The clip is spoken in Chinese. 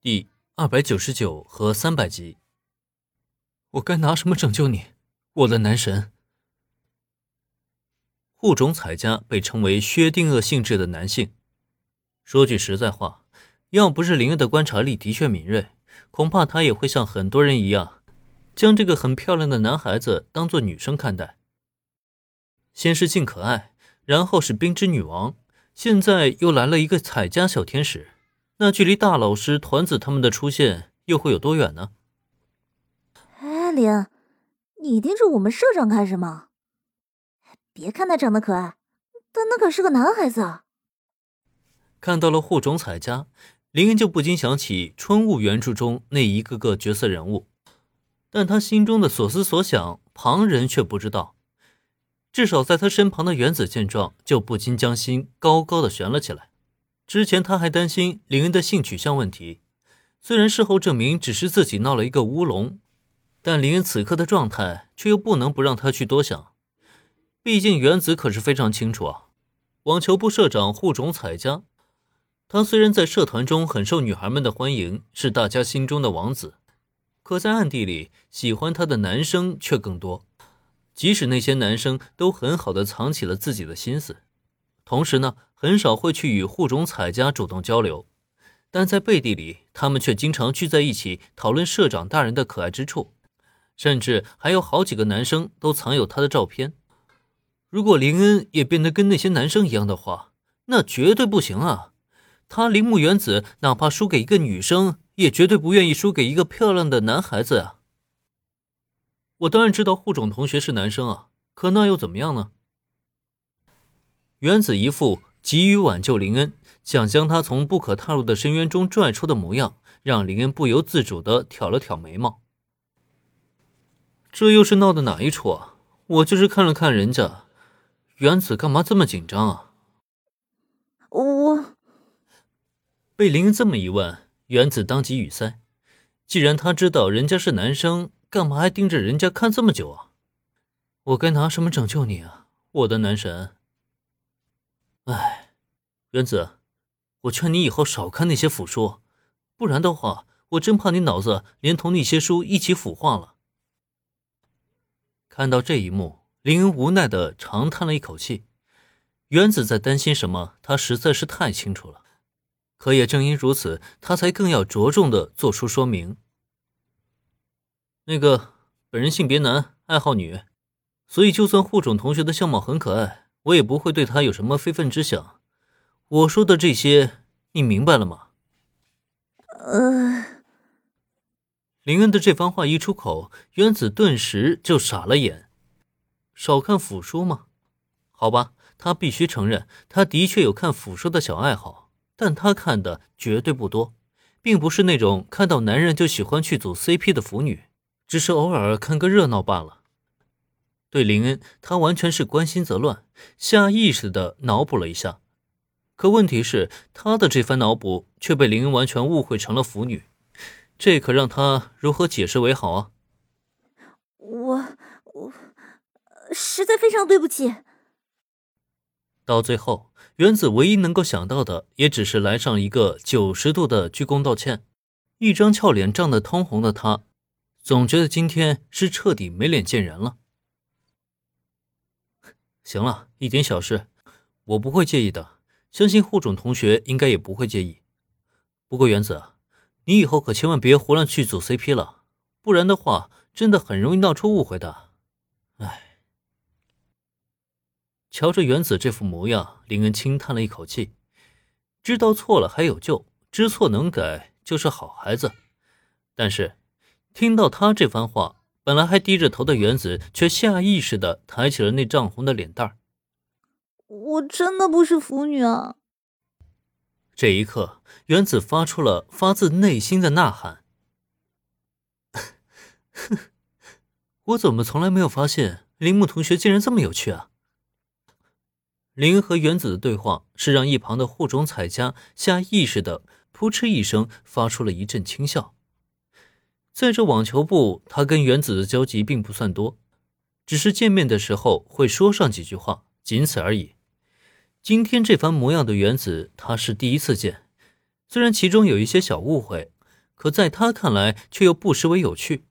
第二百九十九和三百集。我该拿什么拯救你，我的男神？户冢彩家被称为薛定谔性质的男性。说句实在话，要不是林恩的观察力的确敏锐，恐怕他也会像很多人一样，将这个很漂亮的男孩子当做女生看待。先是静可爱，然后是冰之女王，现在又来了一个彩家小天使。那距离大老师团子他们的出现又会有多远呢？哎，林，你盯着我们社长看什么？别看他长得可爱，但那可是个男孩子啊！看到了户种彩家，林恩就不禁想起春雾原著中那一个个角色人物，但他心中的所思所想，旁人却不知道。至少在他身旁的原子见状，就不禁将心高高的悬了起来。之前他还担心林恩的性取向问题，虽然事后证明只是自己闹了一个乌龙，但林恩此刻的状态却又不能不让他去多想。毕竟原子可是非常清楚啊，网球部社长户冢彩家，他虽然在社团中很受女孩们的欢迎，是大家心中的王子，可在暗地里喜欢他的男生却更多。即使那些男生都很好的藏起了自己的心思。同时呢，很少会去与户种彩家主动交流，但在背地里，他们却经常聚在一起讨论社长大人的可爱之处，甚至还有好几个男生都藏有他的照片。如果林恩也变得跟那些男生一样的话，那绝对不行啊！他铃木原子哪怕输给一个女生，也绝对不愿意输给一个漂亮的男孩子啊！我当然知道户种同学是男生啊，可那又怎么样呢？原子一副急于挽救林恩，想将他从不可踏入的深渊中拽出的模样，让林恩不由自主的挑了挑眉毛。这又是闹的哪一出啊？我就是看了看人家，原子干嘛这么紧张啊？我被林恩这么一问，原子当即语塞。既然他知道人家是男生，干嘛还盯着人家看这么久啊？我该拿什么拯救你啊，我的男神？哎，原子，我劝你以后少看那些腐书，不然的话，我真怕你脑子连同那些书一起腐化了。看到这一幕，林恩无奈的长叹了一口气。原子在担心什么，他实在是太清楚了。可也正因如此，他才更要着重的做出说明。那个，本人性别男，爱好女，所以就算护种同学的相貌很可爱。我也不会对他有什么非分之想。我说的这些，你明白了吗？呃，林恩的这番话一出口，原子顿时就傻了眼。少看腐书吗？好吧，他必须承认，他的确有看腐书的小爱好，但他看的绝对不多，并不是那种看到男人就喜欢去组 CP 的腐女，只是偶尔看个热闹罢了。对林恩，他完全是关心则乱，下意识的脑补了一下。可问题是，他的这番脑补却被林恩完全误会成了腐女，这可让他如何解释为好啊？我我实在非常对不起。到最后，原子唯一能够想到的，也只是来上一个九十度的鞠躬道歉。一张俏脸涨得通红的他，总觉得今天是彻底没脸见人了。行了，一点小事，我不会介意的。相信护种同学应该也不会介意。不过原子，你以后可千万别胡乱去组 CP 了，不然的话，真的很容易闹出误会的。唉，瞧着原子这副模样，林恩轻叹了一口气。知道错了还有救，知错能改就是好孩子。但是，听到他这番话。本来还低着头的原子，却下意识的抬起了那涨红的脸蛋儿。我真的不是腐女啊！这一刻，原子发出了发自内心的呐喊：“我怎么从来没有发现铃木同学竟然这么有趣啊？”林和原子的对话，是让一旁的护种彩佳下意识的扑哧一声发出了一阵轻笑。在这网球部，他跟原子的交集并不算多，只是见面的时候会说上几句话，仅此而已。今天这番模样的原子，他是第一次见。虽然其中有一些小误会，可在他看来却又不失为有趣。